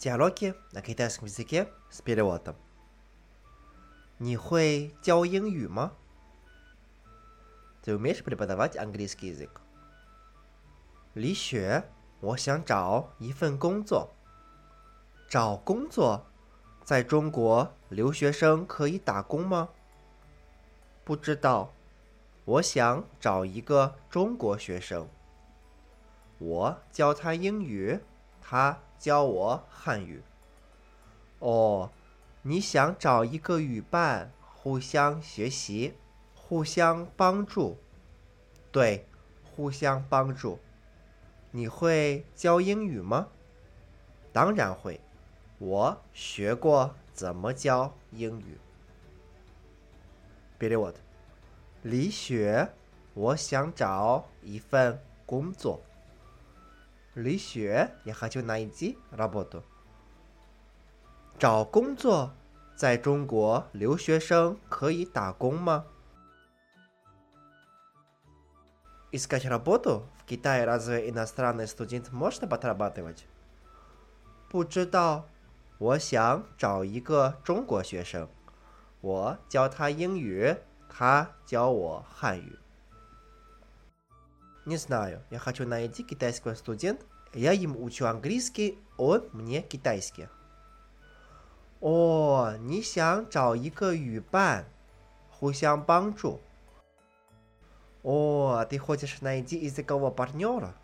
Диалоги на китайском языке с переводом. 你会教英语吗？Ты умеешь преподавать английский язык? 李雪，我想找一份工作。找工作，在中国留学生可以打工吗？不知道，我想找一个中国学生。我教他英语， 他教我汉语。哦，你想找一个语伴，互相学习，互相帮助。对，互相帮助。你会教英语吗？当然会。我学过怎么教英语。believe what 李雪，我想找一份工作。李雪，я хочу найти работу。找工作，在中国留学生可以打工吗？Искать работу в Китае разве иностранный студент может подрабатывать？不知道，我想找一个中国学生，我教他英语，他教我汉语。Не знаю, я хочу найти китайского студента. Я ему учу английский, он мне китайский. 哦，你想找一个语伴，互相帮助。О, ты хочешь найти языкового партнера?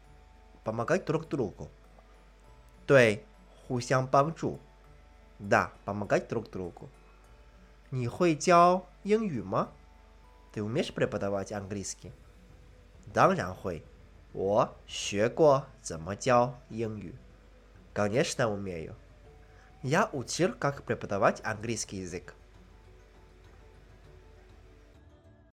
Помогать друг другу. 对，互相帮助。Да, помогать друг другу. 你会教英语吗？Ты умеешь преподавать английский? 当然会， 我学过怎么教英语。Конечно умею. Я учил, как преподавать английский язык.